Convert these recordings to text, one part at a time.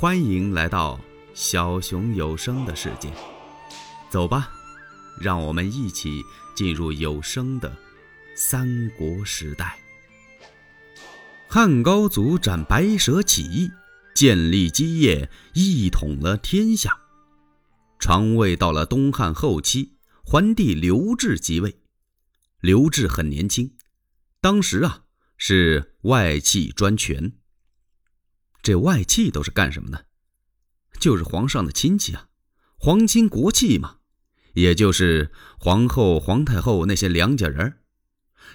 欢迎来到小熊有声的世界，走吧，让我们一起进入有声的三国时代。汉高祖斩白蛇起义，建立基业，一统了天下。传位到了东汉后期，桓帝刘志即位。刘志很年轻，当时啊是外戚专权。这外戚都是干什么的？就是皇上的亲戚啊，皇亲国戚嘛，也就是皇后、皇太后那些娘家人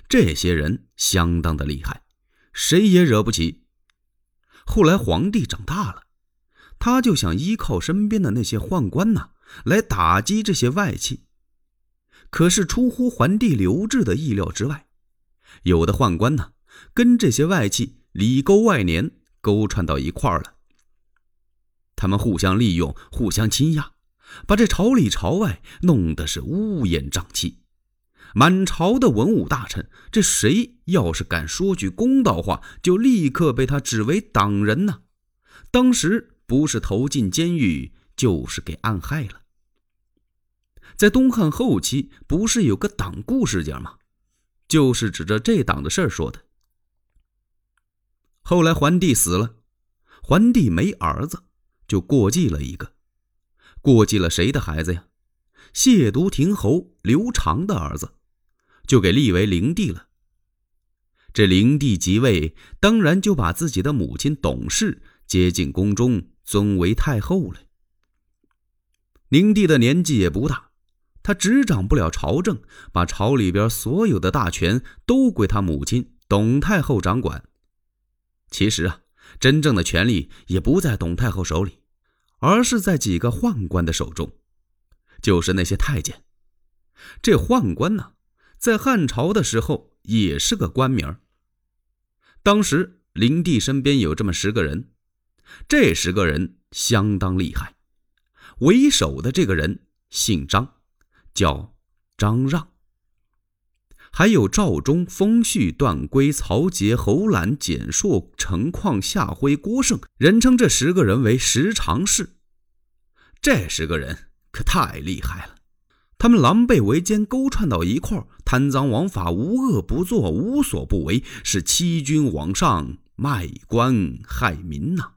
这些人相当的厉害，谁也惹不起。后来皇帝长大了，他就想依靠身边的那些宦官呐，来打击这些外戚。可是出乎桓帝刘志的意料之外，有的宦官呢，跟这些外戚里勾外连。勾串到一块儿了，他们互相利用，互相欺压，把这朝里朝外弄得是乌烟瘴气。满朝的文武大臣，这谁要是敢说句公道话，就立刻被他指为党人呢。当时不是投进监狱，就是给暗害了。在东汉后期，不是有个党锢事件吗？就是指着这党的事儿说的。后来桓帝死了，桓帝没儿子，就过继了一个。过继了谁的孩子呀？亵渎亭侯刘长的儿子，就给立为灵帝了。这灵帝即位，当然就把自己的母亲董氏接进宫中，尊为太后了。灵帝的年纪也不大，他执掌不了朝政，把朝里边所有的大权都归他母亲董太后掌管。其实啊，真正的权力也不在董太后手里，而是在几个宦官的手中，就是那些太监。这宦官呢，在汉朝的时候也是个官名当时灵帝身边有这么十个人，这十个人相当厉害。为首的这个人姓张，叫张让。还有赵忠、封谞、段珪、曹节、侯览、简硕、陈况、夏辉、郭盛，人称这十个人为十常侍。这十个人可太厉害了，他们狼狈为奸，勾串到一块儿，贪赃枉法，无恶不作，无所不为，是欺君罔上，卖官害民呐。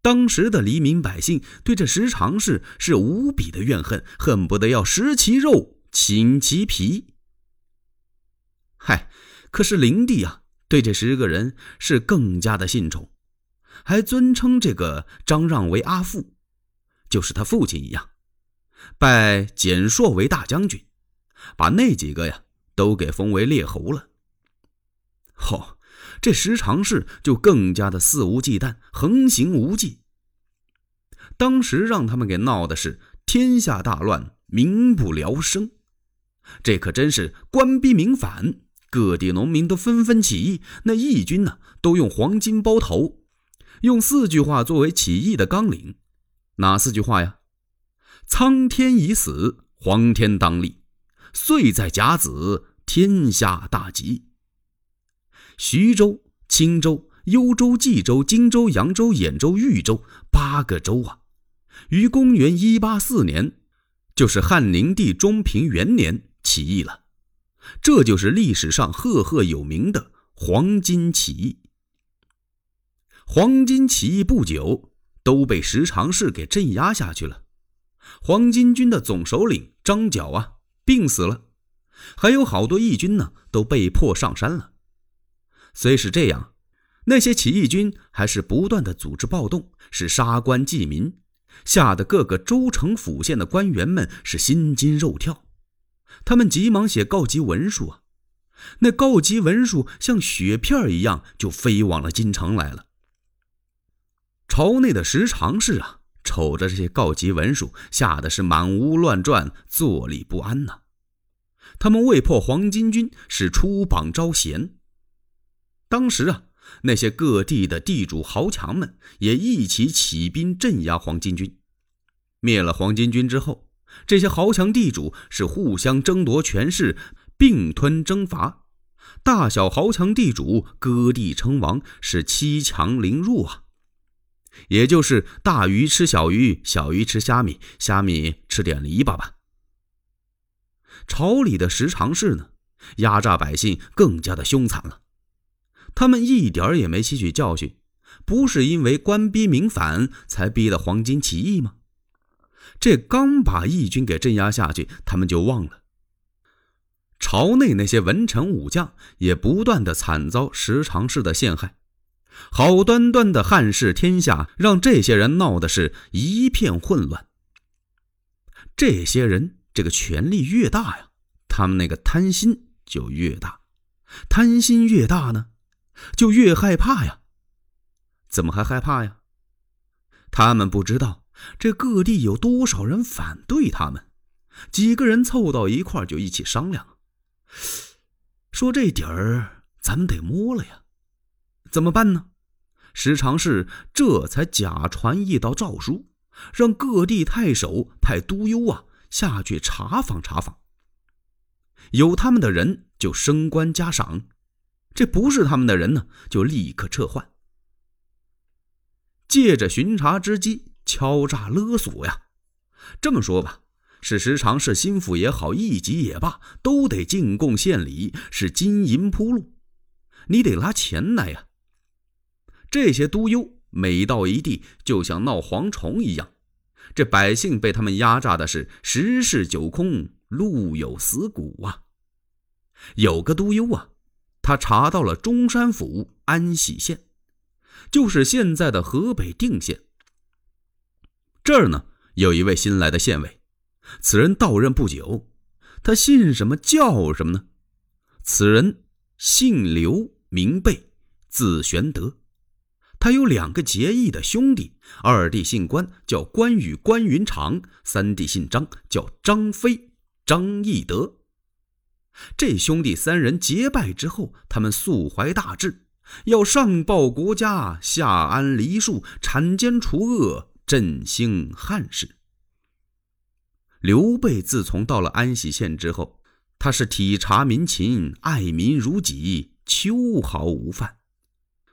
当时的黎民百姓对这十常侍是无比的怨恨，恨不得要食其肉，寝其皮。嗨，可是灵帝啊，对这十个人是更加的信宠，还尊称这个张让为阿父，就是他父亲一样，拜简硕为大将军，把那几个呀都给封为列侯了。嚯，这十常侍就更加的肆无忌惮，横行无忌。当时让他们给闹的是天下大乱，民不聊生，这可真是官逼民反。各地农民都纷纷起义，那义军呢，都用黄金包头，用四句话作为起义的纲领。哪四句话呀？苍天已死，黄天当立；岁在甲子，天下大吉。徐州、青州、幽州、冀州、荆州、扬州、兖州、豫州八个州啊，于公元一八四年，就是汉灵帝中平元年起义了。这就是历史上赫赫有名的黄巾起义。黄巾起义不久，都被石常氏给镇压下去了。黄巾军的总首领张角啊，病死了，还有好多义军呢，都被迫上山了。虽是这样，那些起义军还是不断的组织暴动，是杀官济民，吓得各个州城府县的官员们是心惊肉跳。他们急忙写告急文书啊，那告急文书像雪片一样就飞往了京城来了。朝内的十常侍啊，瞅着这些告急文书，吓得是满屋乱转，坐立不安呐。他们为破黄巾军，是出榜招贤。当时啊，那些各地的地主豪强们也一起起兵镇压黄巾军。灭了黄巾军之后。这些豪强地主是互相争夺权势，并吞征伐，大小豪强地主割地称王，是欺强凌弱啊！也就是大鱼吃小鱼，小鱼吃虾米，虾米吃点篱笆吧。朝里的十常侍呢，压榨百姓更加的凶残了。他们一点也没吸取教训，不是因为官逼民反才逼得黄巾起义吗？这刚把义军给镇压下去，他们就忘了。朝内那些文臣武将也不断的惨遭十常侍的陷害，好端端的汉室天下，让这些人闹的是一片混乱。这些人这个权力越大呀，他们那个贪心就越大，贪心越大呢，就越害怕呀。怎么还害怕呀？他们不知道这各地有多少人反对他们，几个人凑到一块就一起商量。说这底儿咱们得摸了呀，怎么办呢？时常是这才假传一道诏书，让各地太守派督邮啊下去查访查访。有他们的人就升官加赏，这不是他们的人呢，就立刻撤换。借着巡查之机敲诈勒索呀，这么说吧。是时常是心腹也好，一级也罢，都得进贡献礼，是金银铺路，你得拿钱来呀。这些督邮每到一地，就像闹蝗虫一样，这百姓被他们压榨的是十室九空，路有死骨啊。有个督邮啊，他查到了中山府安喜县，就是现在的河北定县。这儿呢，有一位新来的县尉。此人到任不久，他姓什么叫什么呢？此人姓刘，名备，字玄德。他有两个结义的兄弟，二弟姓关，叫关羽、关云长；三弟姓张，叫张飞、张翼德。这兄弟三人结拜之后，他们素怀大志，要上报国家，下安黎庶，铲奸除恶，振兴汉室。刘备自从到了安喜县之后，他是体察民情，爱民如己，秋毫无犯。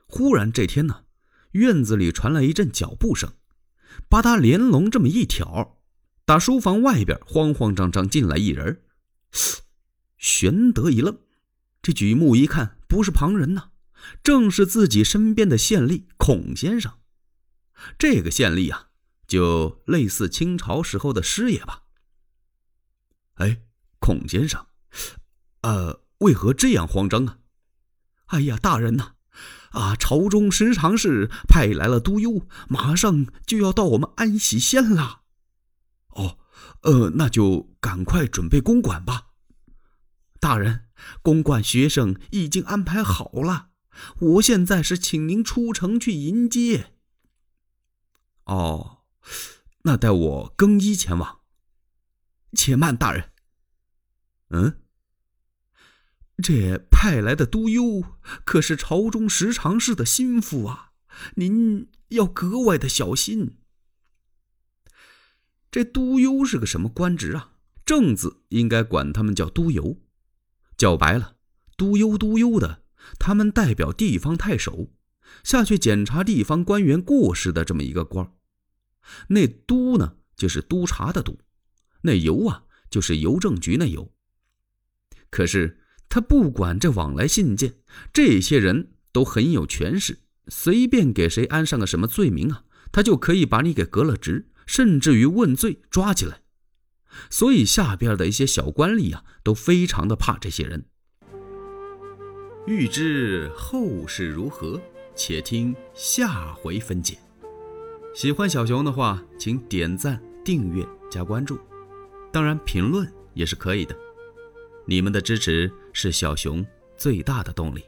忽然这天呢，院子里传来一阵脚步声，把他连笼这么一挑，打书房外边慌慌张张进来一人。玄德一愣，这举目一看，不是旁人呐，正是自己身边的县吏孔先生。这个县吏啊，就类似清朝时候的师爷吧。哎，孔先生，呃，为何这样慌张啊？哎呀，大人呐，啊，朝中时常是派来了督邮，马上就要到我们安喜县了。哦，呃，那就赶快准备公馆吧。大人，公馆学生已经安排好了，我现在是请您出城去迎接。哦，那待我更衣前往。且慢，大人。嗯，这派来的督邮可是朝中十常侍的心腹啊，您要格外的小心。这督邮是个什么官职啊？正字应该管他们叫督邮，叫白了，督邮督邮的，他们代表地方太守下去检查地方官员过失的这么一个官儿那督呢，就是督察的督。那邮啊，就是邮政局那邮。可是他不管这往来信件，这些人都很有权势，随便给谁安上个什么罪名啊，他就可以把你给革了职，甚至于问罪抓起来。所以下边的一些小官吏啊，都非常的怕这些人。欲知后事如何，且听下回分解。喜欢小熊的话，请点赞、订阅、加关注。当然，评论也是可以的。你们的支持是小熊最大的动力。